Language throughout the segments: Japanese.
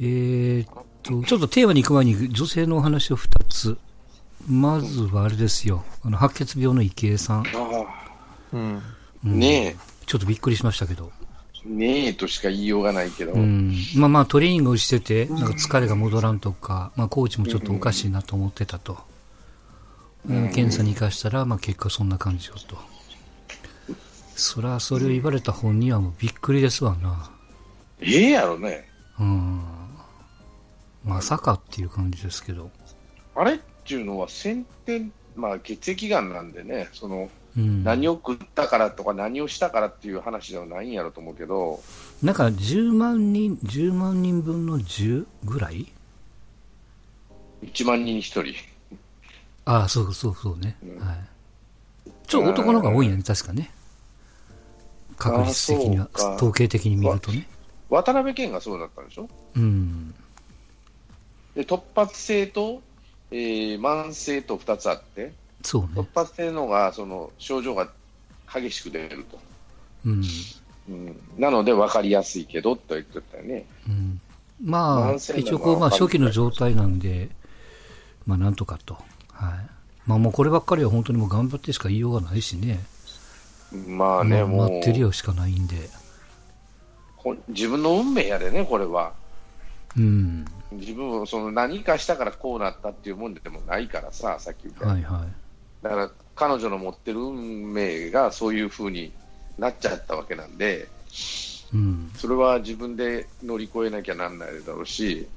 えー、っと、ちょっとテーマに行く前に女性のお話を2つ。まずはあれですよ。あの、白血病の池江さん。うん。うんねえ、ちょっとびっくりしましたけど。ねえとしか言いようがないけど、うん。まあまあトレーニングをしてて、なんか疲れが戻らんとか、まあコーチもちょっとおかしいなと思ってたと。うん検査に行かしたら、まあ結果そんな感じよと。そら、それを言われた本人はもうびっくりですわな。ええやろね。うん。まさかっていう感じですけど。あれっていうのは先天、まあ血液がんなんでね、その、うん。何を食ったからとか何をしたからっていう話ではないんやろと思うけど、なんか10万人、10万人分の10ぐらい？1万人に1人。ああ、そうそうそうね。うんはい。ちょっと男の方が多いんやね、確かね。確率的には統計的に見るとね。渡辺謙がそうだったんでしょ？うん。で突発性と、えー慢性と2つあって、そう突ね。発性のがその症状が激しく出ると。うん。うん、なので分かりやすいけどと言ってたよね。うん。まあ一応こう、まあ初期の状態なんで、まあなんとかと。はい。まあもうこればっかりは本当にもう頑張ってしか言いようがないしね。まあね、まあもう待ってるよしかないんで。ほ自分の運命やでね、これは。うん。自分はその何かしたからこうなったっていうもんでもないからさ、さっき言ったはいはい。だから彼女の持ってる運命がそういう風になっちゃったわけなんで、うん。それは自分で乗り越えなきゃなんないだろうし、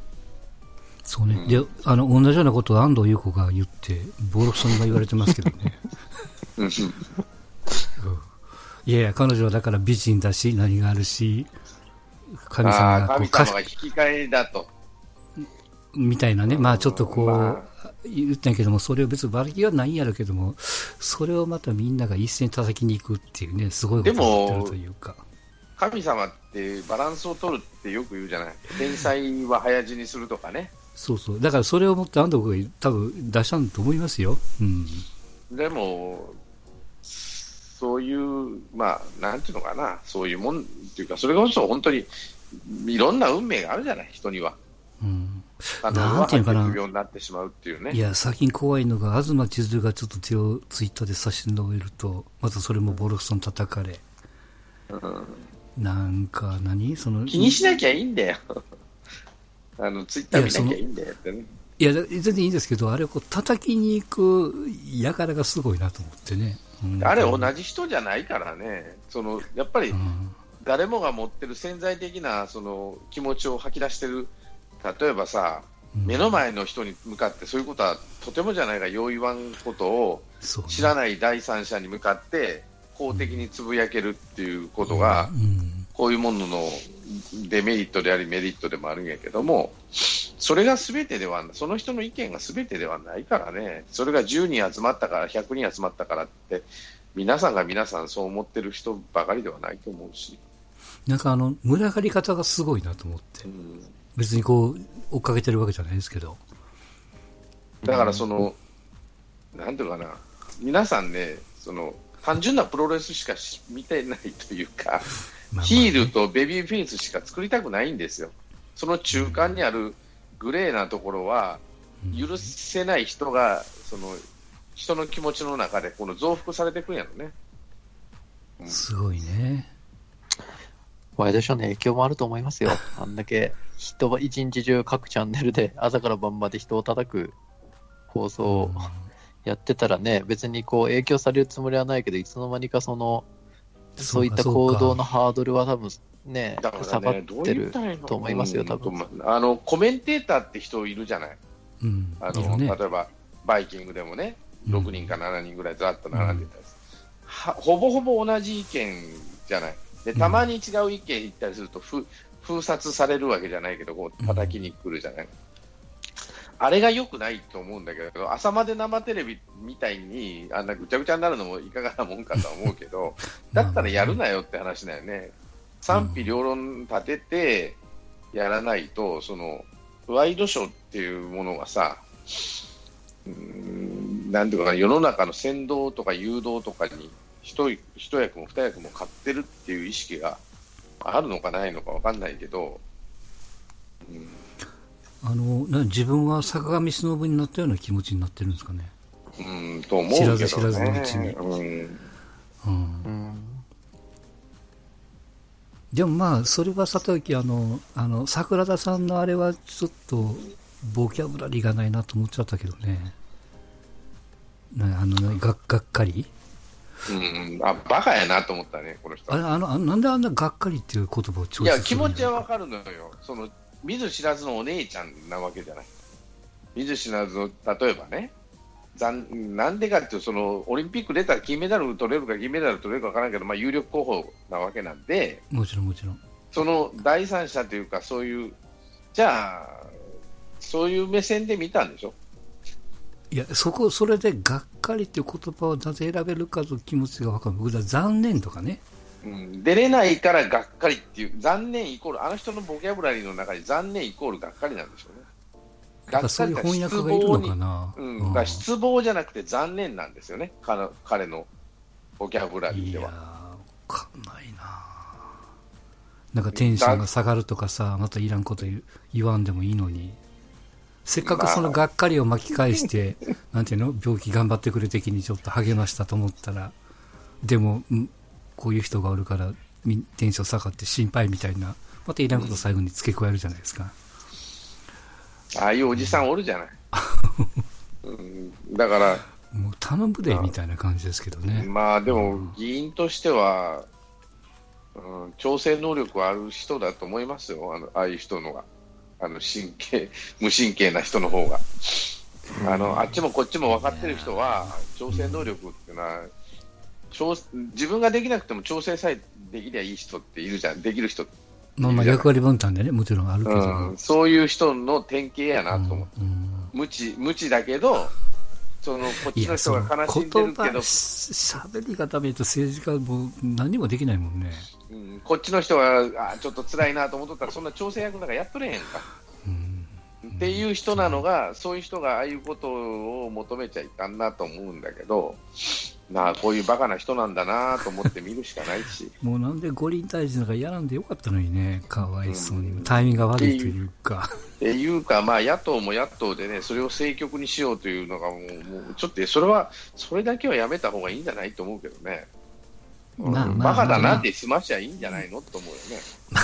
そうね。うんで、あの、同じようなことを安藤優子が言って、ボロクソにも言われてますけどね。うんいやいや、彼女はだから美人だし、何があるし、神様がこうか神様が引き換えだと。みたいなね、まあちょっとこう、ま言ったんやけども、それを別に悪気はないんやろうけども、それをまたみんなが一斉に叩きに行くっていうね、すごいことになってるというか。神様ってバランスを取るってよく言うじゃない。天才は早死にするとかね。そうそう。だからそれをもって安藤君が多分出したんだと思いますよ。うん。でも、そういう、まあ、なんていうのかな、そういうもんっていうか、それこそ本当にいろんな運命があるじゃない、人には。うん。なんていうのかな白血病になってしまうっていうね。いや、最近怖いのが、東千鶴がちょっと手をツイッターで差し伸べると、またそれもボロクソに叩かれ。なんか何、その、気にしなきゃいいんだよ。あの、ツイッター見なきゃいいんだよってね。いや、だ全然いいんですけど、あれをこう叩きに行く輩がすごいなと思ってね。うんあれ同じ人じゃないからね。その、やっぱりうん誰もが持ってる潜在的なその気持ちを吐き出してる。例えばさ、うん。目の前の人に向かってそういうことはとてもじゃないがよう言わんことを知らない第三者に向かって公的につぶやけるっていうことがうん。こういうもののデメリットでありメリットでもあるんやけどもそれが全てではその人の意見が全てではないからね。それが10人集まったから100人集まったからって皆さんが皆さんそう思ってる人ばかりではないと思うし、なんかあの、群がり方がすごいなと思って。う。ん別にこう、追っかけてるわけじゃないですけど。だからその、なんていうのかな皆さんねその単純なプロレスしかし見てないというか、まあまあねヒールとベビーフェイスしか作りたくないんですよ。その中間にあるグレーなところは、許せない人が、その、人の気持ちの中でこの増幅されていくんやろね。すごいね。ワイドショーの影響もあると思いますよ。あんだけ人は一日中各チャンネルで朝から晩まで人を叩く放送をやってたらね、別にこう影響されるつもりはないけど、いつの間にかその、そういった行動のハードルは多分ねだ、か下がってると思いますよ、うん多分。あの、コメンテーターって人いるじゃない。うん。あの、ね。例えば、バイキングでもね、うん6人か7人ぐらいざっと並んでたりするはほぼほぼ同じ意見じゃない。で、たまに違う意見言ったりすると、ふ封殺されるわけじゃないけど、こう、叩きに来るじゃない。あれが良くないと思うんだけど、朝まで生テレビみたいに、あんなぐちゃぐちゃになるのもいかがなもんかとは思うけど、だったらやるなよって話だよね。賛否両論立ててやらないと、その、ワイドショーっていうものがさ、うーんなんていうかな、世の中の先導とか誘導とかに一一役も二役も買ってるっていう意識があるのかないのかわかんないけど、うんあの、な自分は坂上忍になったような気持ちになってるんですかね。うん、と思うけど、ね。知らず知らずのうちにうん。うん。うん。でもまあ、それはさておき、あの、あの、桜田さんのあれはちょっと、ボキャブラリーがないなと思っちゃったけどね。なあの、ね、ががっかりうん、あ、バカやなと思ったね、この人あ。れ、あの、あなんであんながっかりっていう言葉をいや、気持ちはわかるのよ。その、見ず知らずのお姉ちゃんなわけじゃない。見ず知らずの、例えばね、残なんでかっていうとその、オリンピック出たら金メダル取れるか銀メダル取れるかわからんけど、まあ、有力候補なわけなんで、もちろんもちろん。その第三者というか、そういう、じゃあ、そういう目線で見たんでしょ。いや、そこ、それでがっかりっていう言葉をなぜ選べるかという気持ちがわかる。僕は残念とかね。うん、出れないからがっかりっていう、残念イコール、あの人のボキャブラリーの中に残念イコールがっかりなんでしょうね。やっぱそういう翻訳がいるのかな。うん、だから失望じゃなくて残念なんですよね、彼彼のボキャブラリーいやー、では。わかんないななんかテンションが下がるとかさ、またいらんこと言わんでもいいのに。せっかくそのがっかりを巻き返して、なんていうの？病気頑張ってくれ的にちょっと励ましたと思ったら、でも、んこういう人がおるから、みテンション下がって心配みたいな、またいらんこと最後に付け加えるじゃないですか。ああいうおじさんおるじゃない。うん、だから、もう頼むで、みたいな感じですけどね。まあでも、議員としては、うん、調整能力はある人だと思いますよ、あのああいう人のが。あの神経、無神経な人の方が。あの、あっちもこっちも分かってる人は、調整能力っていうのは、調自分ができなくても調整さえできりゃいい人っているじゃん、できる人、まあまあ役割分担でね、もちろんあるけど。うん、そういう人の典型やなと思う。うん無知、無知だけど、その、こっちの人が悲しんでるけど、し喋りがダメと政治家も何もできないもんね。うん、こっちの人は、あちょっと辛いなと思っとったら、そんな調整役なんかやっとれへんか。うん。っていう人なのが、そういう人がああいうことを求めちゃいかんなと思うんだけど、まあ、こういうバカな人なんだなと思って見るしかないし、もうなんで五輪大臣なんかやらんでよかったのにね、かわいそうに。タイミングが悪いというか。っていうか、まあ、野党も野党でね、それを政局にしようというのがもう、もうちょっと、それは、それだけはやめた方がいいんじゃないと思うけどね。うんまあまあバカだまあなって済ましゃいいんじゃないのと思うよね。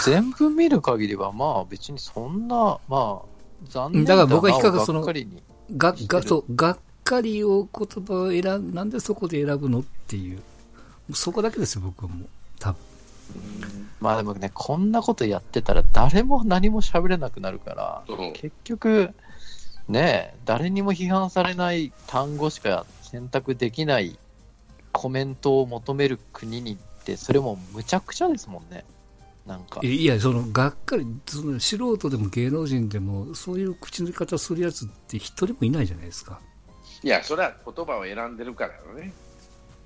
全部見る限りは、まあ別にそんな、まあ、残念だから僕は比較そのがっかりに。が、が、そう、がっかりを言葉を選ん、なんでそこで選ぶのっていう。そこだけですよ、僕はもう。多分。まあでもね、こんなことやってたら誰も何も喋れなくなるから、結局、ねえ、誰にも批判されない単語しか選択できないコメントを求める国にって、それもむちゃくちゃですもんね。なんか。いや、その、がっかり、その素人でも芸能人でも、そういう口の出方するやつって一人もいないじゃないですか。いや、それは言葉を選んでるからよね。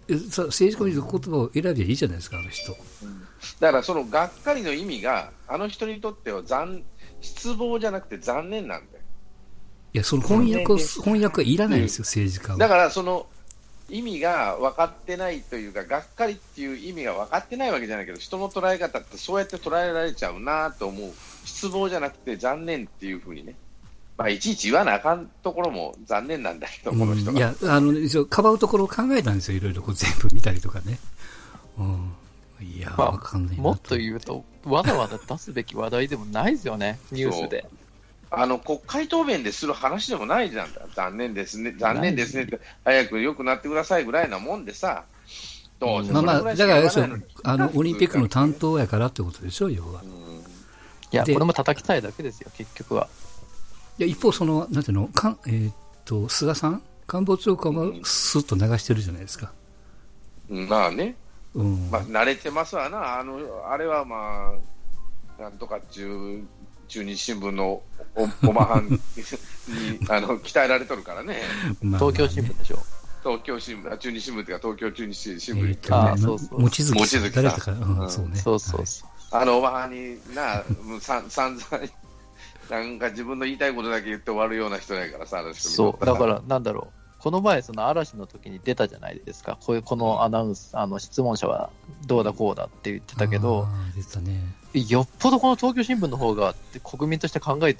えさ政治家の言葉を選びゃいいじゃないですか、あの人。だからそのがっかりの意味が、あの人にとっては残失望じゃなくて残念なんだよ。いや、その翻訳を、ね翻訳はいらないんですよ、政治家は。だからその意味が分かってないというか、がっかりっていう意味が分かってないわけじゃないけど、人の捉え方ってそうやって捉えられちゃうなと思う。失望じゃなくて残念っていうふうにね。まあ、いちいち言わなあかんところも残念なんだけど、この人が。うんいや、あの、一応かばうところを考えたんですよ、いろいろこう全部見たりとかね。うん。いや、まあわかんないなもっと言うと、わざわざ出すべき話題でもないですよね、ニュースで。あの国会答弁でする話でもないじゃん、残念ですね、残念ですねって、早く良くなってくださいぐらいなもんでさ、どうせまあまあ、だからあのにあの、オリンピックの担当やからってことでしょ、要は。うん。いや、でこれも叩きたいだけですよ、結局は。いや、一方、その、なんていうの、かんえーっと、菅さん？官房長官はスッと流してるじゃないですか。うん。まあね、うん。まあ、慣れてますわな、あのあれはまあ、なんとか中中日新聞のお おまはんにあの鍛えられとるからね、まあ東京新聞でしょ。東京新聞、あ中日新聞っていうか、東京中日新聞にえーっとねあーそうそう。望月望月さん誰か、うん、うん。そうね。そうそうそう。あのおばはんにな、もうさん散々、なんか自分の言いたいことだけ言って終わるような人やからさ、あの人そう、だから、なんだろう。この前、その嵐の時に出たじゃないですか。こういう、このアナウンス、あの、質問者はどうだこうだって言ってたけど、ね。よっぽどこの東京新聞の方が国民として考え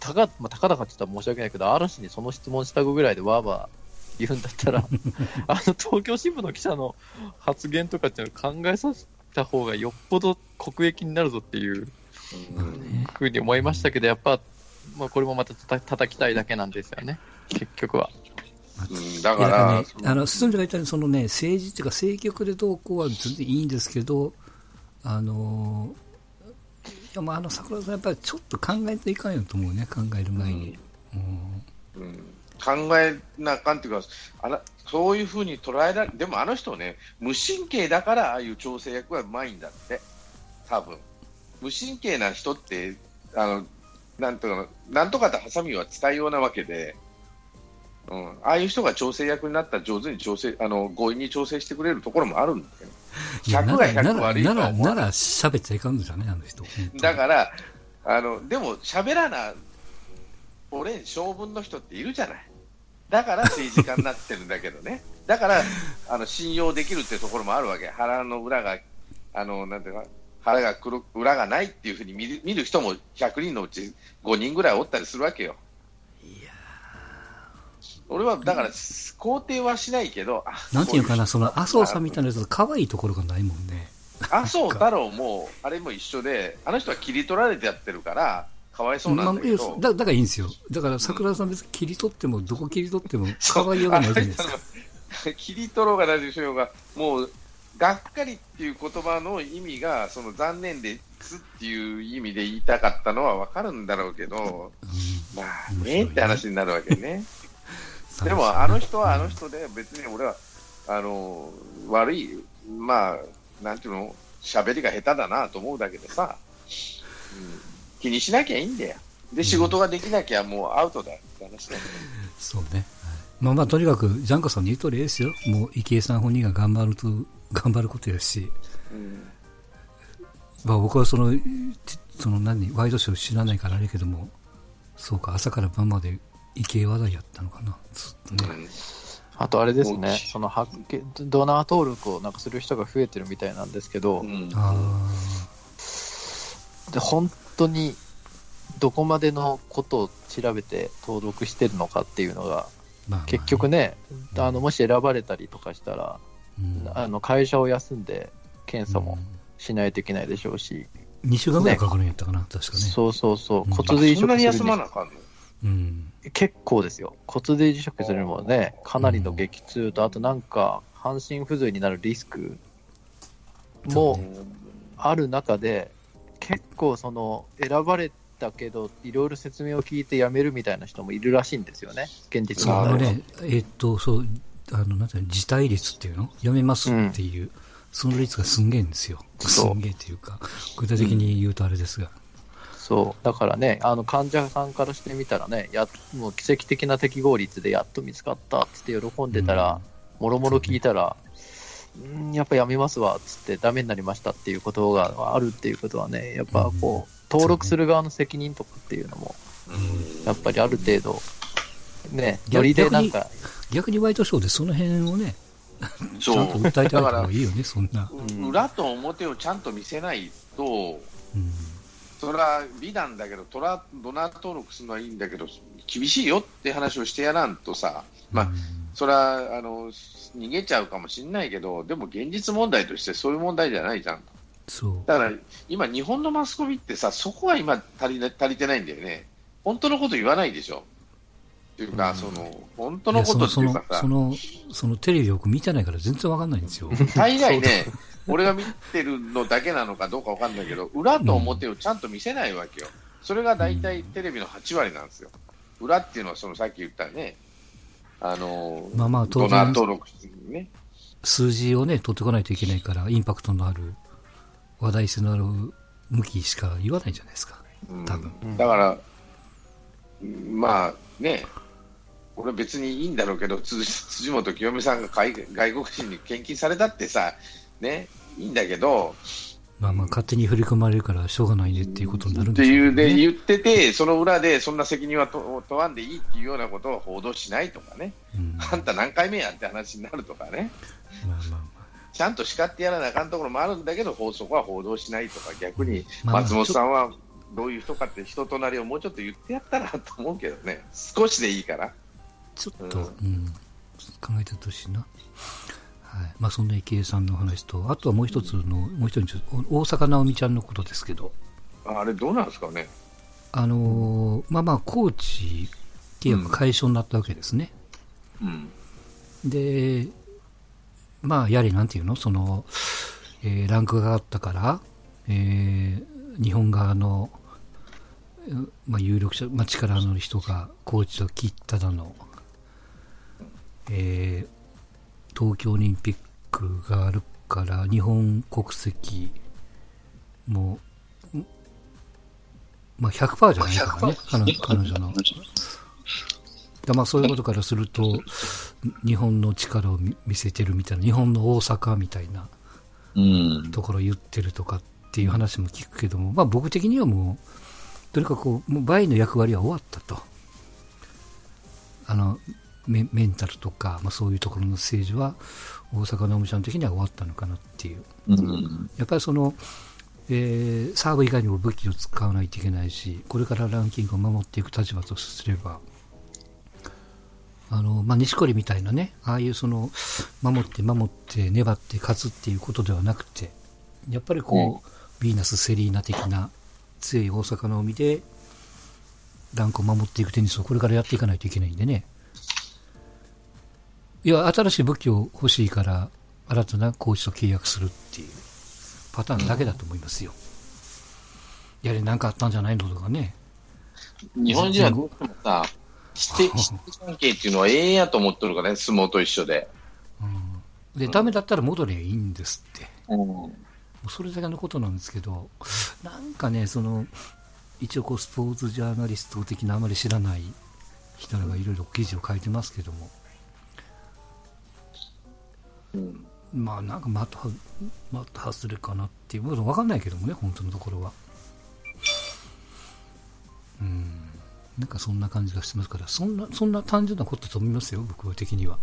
たか、まあ、たかだかって言ったら申し訳ないけど、嵐にその質問したぐらいでわーわー言うんだったら、あの東京新聞の記者の発言とかっていうのを考えさせた方がよっぽど国益になるぞっていううんふうに思いましたけど、やっぱ、まあ、これもまたたた叩きたいだけなんですよね、結局は。うんだから、ね、あの、進んでが言ったように、そのね、政治っていうか、政局でどうこうは全然いいんですけど、あのー、いや、まあ、あの、桜田さん、やっぱりちょっと考えていかんよと思うね、考える前に。うん。うん。考えなあかんっていうか、あらそういうふうに捉えられ、でもあの人ね、無神経だから、ああいう調整役はうまいんだって、多分。無神経な人って、あのなんとかなんとかとハサミは使いようなわけで、うん、ああいう人が調整役になったら上手に調整、あの強引に調整してくれるところもあるんだけど、いや100が100なら、悪いとなら、ないなら、喋っちゃいかんのじゃね、あの人。だから、あのでも喋らな、俺、性分の人っているじゃない。だから政治家になってるんだけどね。だから、あの信用できるってところもあるわけ。腹の裏が、あの、なんていうか、腹が黒く裏がないっていうふうに見る見る人も100人のうち5人ぐらいおったりするわけよ。俺はだから、肯定はしないけど、あなんていうかな、その、麻生さんみたいな。なやつ、可愛いところがないもんね。麻生太郎も、あれも一緒で、あの人は切り取られてやってるから、かわいそうなんだけど。まあだだからいいんですよ。だから桜田さん別に切り取っても、どこ切り取っても、可愛いようがないじゃないですか。切り取ろうが何しようが、もう、がっかりっていう言葉の意味が、その残念ですっていう意味で言いたかったのはわかるんだろうけど、まあねって話になるわけね。でも、あの人はあの人で、別に俺は、あの、悪い、まあ、なんていうの、喋りが下手だなと思うだけでさ、うん。気にしなきゃいいんだよ。で、仕事ができなきゃもうアウトだって話だよ。ね。そうね。はい。まあまあ、とにかく、ジャンコさんの言う通りですよ。もう、池江さん本人が頑張ると、頑張ることやし、うん。まあ僕はその、ちその何、ワイドショー知らないからあれけども、そうか、朝から晩まで池江話題やったのかな、ずっとね。うん。あとあれです大ね、その発見ドナー登録をなんかする人が増えてるみたいなんですけど、うん。あで本当にどこまでのことを調べて登録してるのかっていうのが、ーまあまあね。結局ね、あのもし選ばれたりとかしたら、うん。あの会社を休んで検査もしないといけないでしょうし、2週間ぐらいかかるんやったかな、確かね。そうそうそう、うん。骨髄移そんなに植するに休まなあかんの？うん。結構ですよ、骨髄移植するにもね、かなりの激痛と、あとなんか、半身不随になるリスクもある中で、結構その選ばれたけど、いろいろ説明を聞いて辞めるみたいな人もいるらしいんですよね、現実問題のね、えーっと、そう、あの、なんていうの、辞退率っていうの？やめますっていう、その率がすんげえんですよ。すんげえっていうか、具体的に言うとあれですが。そう、だからね、あの患者さんからしてみたらね、やもう奇跡的な適合率でやっと見つかったっつって喜んでたら、もろもろ聞いたら、うん、やっぱやめますわっつって、ダメになりましたっていうことがあるっていうことはね、やっぱこう、登録する側の責任とかっていうのも、やっぱりある程度、ね、逆ノリでなんか、逆にワイドショーでその辺をね、ちそう。ゃんと訴えてあげた方がいいよね、そんな。うん。裏と表をちゃんと見せないと、うん。それは美談だけど、トラドナー登録するのはいいんだけど、厳しいよって話をしてやらんとさ、まあうんそれはあの逃げちゃうかもしれないけど、でも現実問題としてそういう問題じゃないじゃん。そう。だから今、日本のマスコミってさ、そこが今足りな足りてないんだよね。本当のこと言わないでしょ。っていうか、うんその、本当のことってそのいうかさそ、のそのテレビよく見てないから全然わかんないんですよ。大概ね、俺が見てるのだけなのかどうかわかんないけど、裏と表をちゃんと見せないわけよ。それが大体テレビの8割なんですよ。裏っていうのは、そのさっき言ったね、あの、まあまあ当然登録ね。数字をね、取ってこないといけないから、インパクトのある、話題性のある向きしか言わないじゃないですか。うん多分うんだから、まあね、俺別にいいんだろうけど、辻 辻元清美さんが外外国人に献金されたってさ、ね、いいんだけど、まあまあ勝手に振り込まれるからしょうがないねっていうことになるんってでしょいうでね。言ってて、その裏でそんな責任はと問わんでいいっていうようなことを報道しないとかね、うん、あんた何回目やって話になるとかね、まあまあまちゃんと叱ってやらなあかんところもあるんだけど、法則は報道しないとか、逆に松本さんはどういう人かって人となりをもうちょっと言ってやったらと思うけどね、少しでいいから。ちょっと、ううんん、考えてほしいな。はい。まあ、そんな池江さんの話と、あとはもう一つの、もう一人ち大阪なおみちゃんのことですけど、あれ、どうなんですかね？あのーまあまあ、コーチ契約解消になったわけですね。うん。で、まあ、やはりなんていうの、その、えーランクが上がったから、えー日本側の、うまあ、有力者、まあ、力のある人がコーチを切っただの、えー東京オリンピックがあるから、日本国籍も、んまあ、100%じゃないからね、彼女彼女の。だまあそういうことからすると、日本の力を見見せてるみたいな、日本の大阪みたいなうん。ところを言ってるとかっていう話も聞くけども、まあ僕的にはもう、とにかくもうバイの役割は終わったと。あの、メメンタルとか、まあそういうところの政治は、大阪のおみちゃん的には終わったのかなっていう。うん。やっぱりその、えーサーブ以外にも武器を使わないといけないし、これからランキングを守っていく立場とすれば、あの、まあ、錦織みたいなね、ああいうその、守って守って粘って勝つっていうことではなくて、やっぱりこう、ヴィーナス・セリーナ的な強い大阪の海で、ランクを守っていくテニスをこれからやっていかないといけないんでね。いや、新しい武器を欲しいから、新たなコーチと契約するっていうパターンだけだと思いますよ。やはり何かあったんじゃないのとかね。日本人はどうしてもさ、指定、関係っていうのはええやと思っとるからね、相撲と一緒で。うん、で、ダメだったら戻ればいいんですって。うん。それだけのことなんですけど、なんかね、その、一応こうスポーツジャーナリスト的なあまり知らない人らがいろいろ記事を書いてますけども、うん。まあなんかまた、また外れかなっていうことわかんないけどもね、本当のところは。うん。なんかそんな感じがしてますから、そんな、そんな単純なことだと思いますよ、僕的には。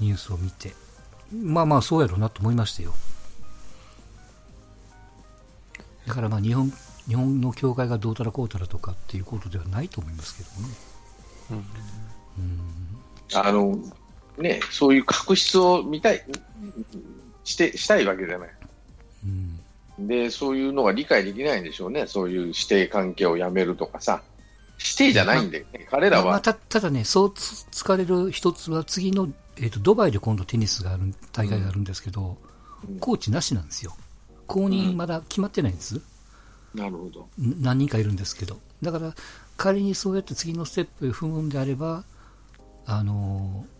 ニュースを見て。まあまあそうやろうなと思いましたよ。だからまあ日本、日本の教会がどうたらこうたらとかっていうことではないと思いますけどもね。あの、ね、そういう確執を見たい、して、したいわけじゃない。うん。で、そういうのが理解できないんでしょうね。そういう指定関係をやめるとかさ。指定じゃないんで、ね、彼らまあ、は。たただね、そうつ疲れる一つは次の、えー、とドバイで今度テニスがある大会があるんですけど、うんコーチなしなんですよ。公認まだ決まってないんです。なるほど。ん何人かいるんですけど。だから、仮にそうやって次のステップへ踏むんであれば、あのー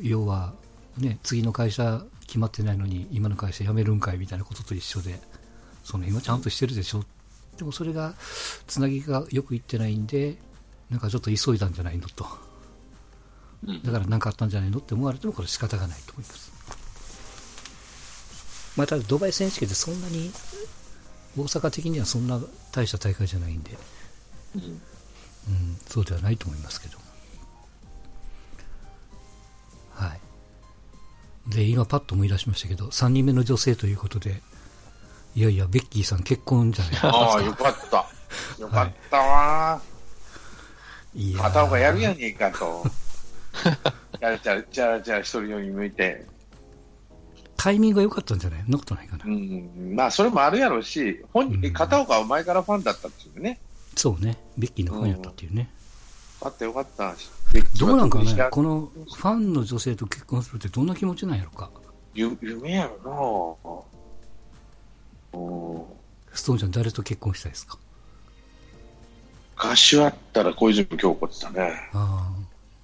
要は、ね、次の会社決まってないのに、今の会社辞めるんかいみたいなことと一緒で、その今ちゃんとしてるでしょ。でもそれが、つなぎがよくいってないんで、なんかちょっと急いだんじゃないのと。うんだから何かあったんじゃないのって思われてもこれ仕方がないと思います。まあ、ただドバイ選手権ってそんなに大阪的にはそんな大した大会じゃないんで、うんうん、そうではないと思いますけど。で、今パッと思い出しましたけど、3人目の女性ということで、いやいや、ベッキーさん結婚じゃないですか。ああ、よかった。よかったわいやー片岡やるやねえかと。チャラチャラ、チャラチャラしとるように向いて。タイミングが良かったんじゃない？そんなことないかな。うん。まあ、それもあるやろうし、本人、うん片岡は前からファンだったっていうね。そうね。ベッキーのファンやったっていうね。よかったよかった。どうなんかねこのファンの女性と結婚するってどんな気持ちなんやろか。ゆ夢やろなうんストーンちゃん誰と結婚したいですか？歌手あったら小泉京子ってたね。あ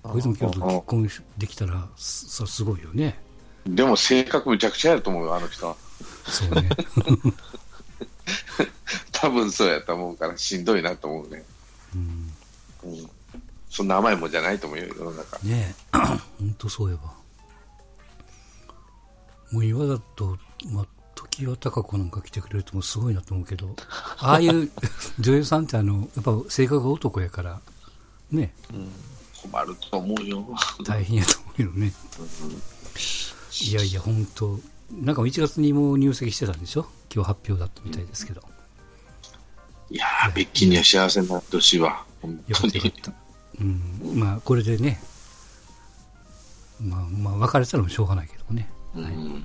あ。小泉京子と結婚できたら、すそれすごいよね。でも性格むちゃくちゃやると思うよ、あの人は。そうね。多分そうやと思うからしんどいなと思うね。うん、うん。そんな甘いもんじゃないと思うよ、世の中。ねえ。本当そういえば。もう今だと、まあ、時は高子なんか来てくれるともすごいなと思うけど、ああいう女優さんってあの、やっぱ性格が男やから、ね、困ると思うよ。大変やと思うよね。いやいや、本当なんか1月にもう入籍してたんでしょ？今日発表だったみたいですけど。いやー、ベッキーには幸せになってほしいわ。本当に。よかった。うん。まあ、これでね、まあ、まあ、別れたらもしょうがないけどね。うん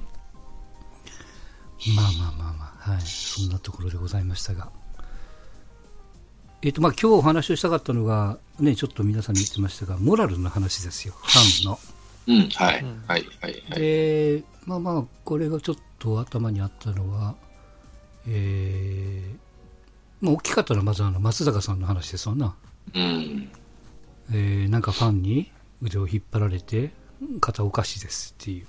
まあまあまあまあ、はい。そんなところでございましたが。えっ、と、まあ今日お話をしたかったのが、ね、ちょっと皆さんに言ってましたが、モラルの話ですよ。ファンの。うん、はいうん、はい、はい、はい。で、まあまあ、これがちょっと頭にあったのは、えー、まあ大きかったのはまずあの松坂さんの話ですわな。うん。えー、なんかファンに腕を引っ張られて、肩おかしいですっていう。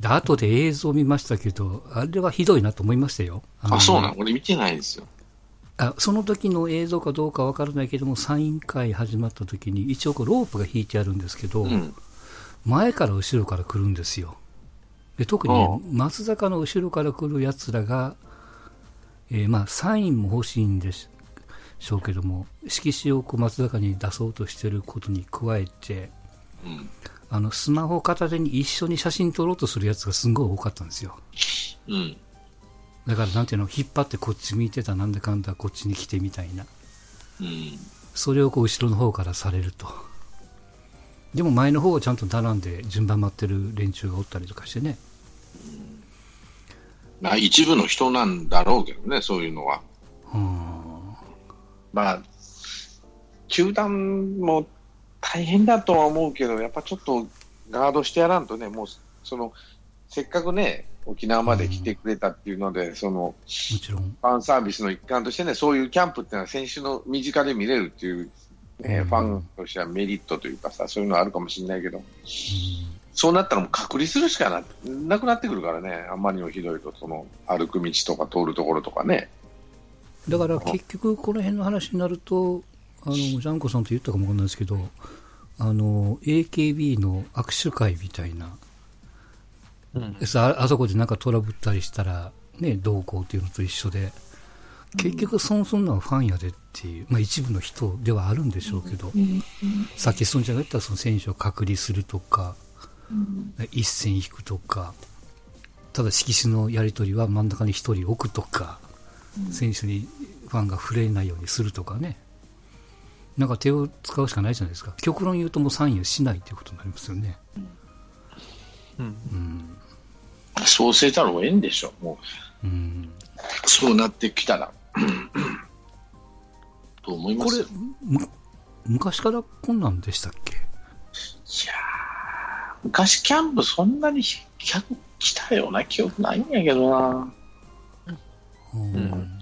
で、後で映像見ましたけど、あれはひどいなと思いましたよ。のあ、そうなの？俺見てないんですよ。あその時の映像かどうかわからないけども、サイン会始まった時に、一応こうロープが引いてあるんですけど、うん。前から後ろから来るんですよ。で特に松坂の後ろから来る奴らが、えーまあ、サインも欲しいんでしょうけども、色紙をこう松坂に出そうとしてることに加えて、うん。あのスマホ片手に一緒に写真撮ろうとするやつがすんごい多かったんですよ。うん。だからなんていうの、引っ張ってこっち見てた、なんだかんだこっちに来てみたいな。うん。それをこう後ろの方からされると。でも前の方をちゃんと並んで順番待ってる連中がおったりとかしてね。まあ、一部の人なんだろうけどね、そういうのは。うん。まあ、球団も大変だとは思うけど、やっぱちょっとガードしてやらんとね、もう、その、せっかくね、沖縄まで来てくれたっていうので、その、もちろん。ファンサービスの一環としてね、そういうキャンプっていうのは選手の身近で見れるっていう、ねうんファンとしてはメリットというかさ、そういうのはあるかもしれないけど、うんそうなったらもう隔離するしかななくなってくるからね、あんまりにもひどいと、その歩く道とか通るところとかね。だから結局この辺の話になると、あの、ジャンコさんと言ったかもわかんないですけど、あの、AKB の握手会みたいな、うん。さああそこでなんかトラブったりしたら、ね、どうこうっていうのと一緒で、結局損するのはファンやでっていう、まあ一部の人ではあるんでしょうけど、さっきそんじゃなかったらその選手を隔離するとか、一線引くとか、ただ色紙のやり取りは真ん中に一人置くとか、選手にファンが触れないようにするとかね。なんか手を使うしかないじゃないですか。極論言うともうサインをしないということになりますよね。うんうん。そうせざるを得んでしょ、もうん。う、そうなってきたら。と思いまこれすよ。、む昔からこんなんでしたっけ？いやー昔キャンプそんなに客来たような記憶ないんやけどな。うんうん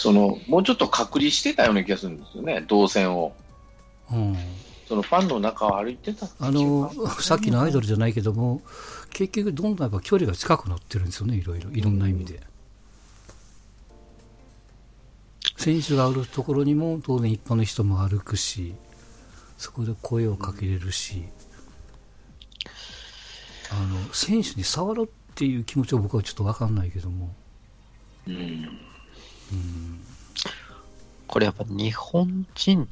その、もうちょっと隔離してたような気がするんですよね、動線を。うんそのファンの中を歩いてたあ記のさっきのアイドルじゃないけども、結局どんどんやっぱ距離が近くなってるんですよね、いろいろ、いろんな意味で。選手があるところにも当然一般の人も歩くし、そこで声をかけれるし、あの、選手に触ろうっていう気持ちは僕はちょっとわかんないけども、うん。うん、これやっぱ日本人、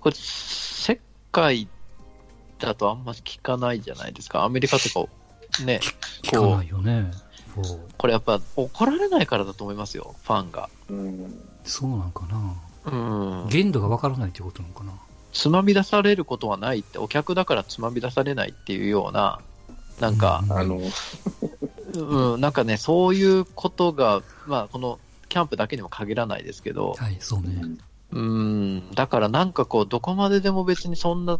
これ世界だとあんまり聞かないじゃないですか。アメリカとかね、聞かないよね。これやっぱ怒られないからだと思いますよ、ファンが。うん。そうなんかな。うん。限度がわからないってことなのかな。つまみ出されることはないって、お客だからつまみ出されないっていうような、なんか、うんあの、うん、なんかね、そういうことが、まあ、このキャンプだけにも限らないですけど、はい、そうね。うん、だからなんかこう、どこまででも別にそんな、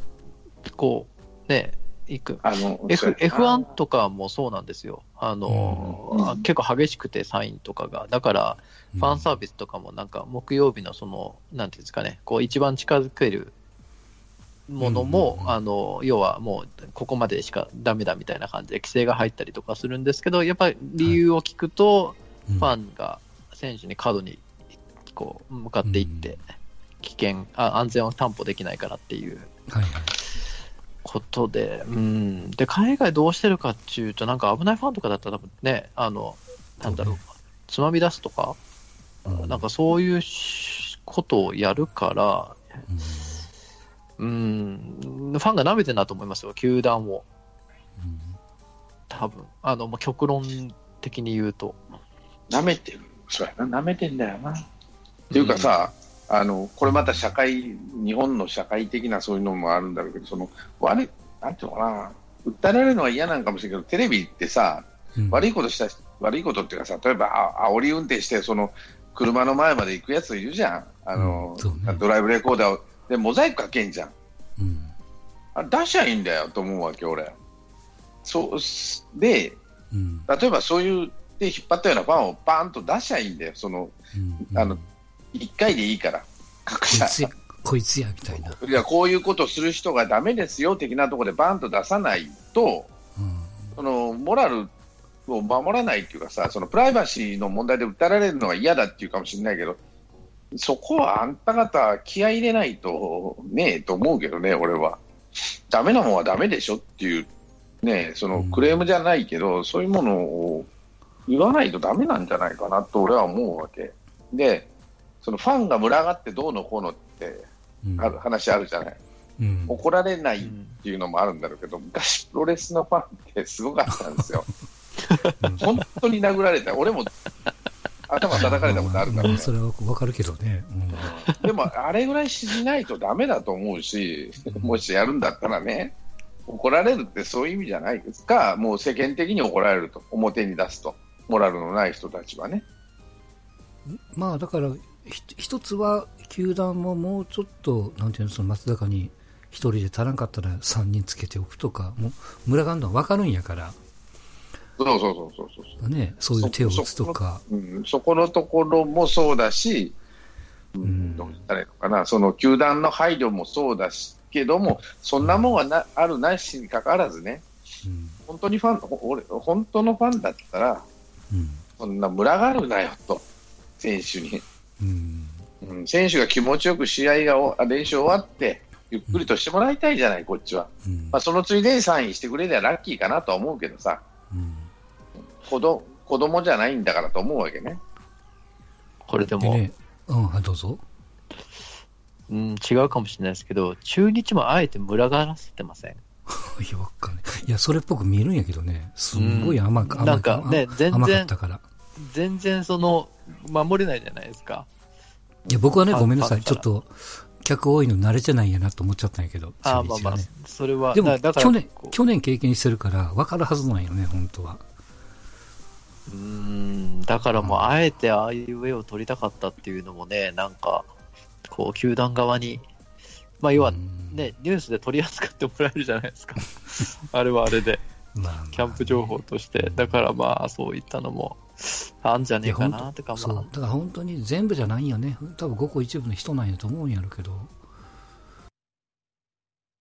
こう、ね、行く。あの、F、そうや F1 とかもそうなんですよ。あの、うんあ結構激しくて、サインとかが。だから、ファンサービスとかもなんか、木曜日のその、なんていうんですかね、こう、一番近づけるものも、うんうんうんあの、要はもう、ここまでしかダメだみたいな感じで規制が入ったりとかするんですけど、やっぱり理由を聞くと、うんファンが選手に過度に、こう、向かっていって、危険あ、安全を担保できないからっていうはいはい。ことで、うん。で、海外どうしてるかっていうと、なんか危ないファンとかだったら多分ね、あの、なんだろう、つまみ出すとか、うんなんかそういうしことをやるから、うんうん、ファンが舐めてるなと思いますよ、球団を。うん多分あの、まあ、極論的に言うと。舐めてる。そうやな、舐めてんだよな。っていうかさ、あの、これまた社会、日本の社会的なそういうのもあるんだろうけど、その、悪い、なんていうのかな、訴えられるのは嫌なんかもしれないけど、テレビってさ、うん悪いことした、悪いことっていうかさ、例えば、あ煽り運転して、その、車の前まで行くやついるじゃん。あの、うんねドライブレコーダーを、で、モザイクかけんじゃん。うん。あ出しゃいいんだよと思うわけ、俺。そう、すで、うん。例えばそういう、で、引っ張ったようなファンをバーンと出しゃいいんだよ。その、うんあの、一回でいいから。各社。こいつや、こいつや、みたいな。いや、こういうことする人がダメですよ、的なところでバーンと出さないと、うん。その、モラルを守らないっていうかさ、そのプライバシーの問題で訴えられるのは嫌だっていうかもしれないけど、そこはあんた方気合い入れないとねえと思うけどね、俺は。ダメなもんはダメでしょっていう、ねえ、そのクレームじゃないけど、そういうものを言わないとダメなんじゃないかなと俺は思うわけ。で、そのファンが群がってどうのこうのってうんある話あるじゃない。うん。怒られないっていうのもあるんだろうけど、昔プロレスのファンってすごかったんですよ。本当に殴られた。俺も頭叩かれたことあるからね。うんそれはわかるけどね。でも、あれぐらいしないとダメだと思うし、もしやるんだったらね、怒られるってそういう意味じゃないですか、もう世間的に怒られると、表に出すと、モラルのない人たちはね。うん。まあ、だから、ひ一つは、球団ももうちょっと、なんていうの、その松坂に一人で足らんかったら三人つけておくとか、もう、村がんのはわかるんやから、そうそうそうそうそう。ね、そういう手を打つとか、うん、そこのところもそうだし、ううんん、どう言ったらいいのかな、その球団の配慮もそうだし、けども、そんなもんはなあるなしにかかわらずね、うん。本当にファン、ほ俺、本当のファンだったら、うん。そんな群がるなよと、選手に。うん。うん、選手が気持ちよく試合が練習終わって、ゆっくりとしてもらいたいじゃない、こっちは。うんまあ、そのついでにサインしてくれりゃラッキーかなとは思うけどさ、うん子ど子供じゃないんだからと思うわけね。これでも、でね、うん、はい、どうぞ。うん、違うかもしれないですけど、中日もあえて群がらせてません？いかい。いや、それっぽく見えるんやけどね。すんごい甘く、うん甘かね甘全然ったから。全然その、守れないじゃないですか。いや、僕はね、ごめんなさい。ちょっと、客多いの慣れてないんやなと思っちゃったんやけど。ああ、まあまあそれは、でもだだ、から去年去年経験してるから、わかるはずなんよね、本当は。うーん、だからもう、あえてああいう絵を撮りたかったっていうのもね、なんか、こう、球団側に、まあ、要はうんね、ニュースで取り扱ってもらえるじゃないですか。あれはあれで、まあキャンプ情報として。だからまあ、そういったのも、あんじゃねえかな、とか、そう。まだから本当に全部じゃないんよね。多分ごく一部の人なんやと思うんやろうけど。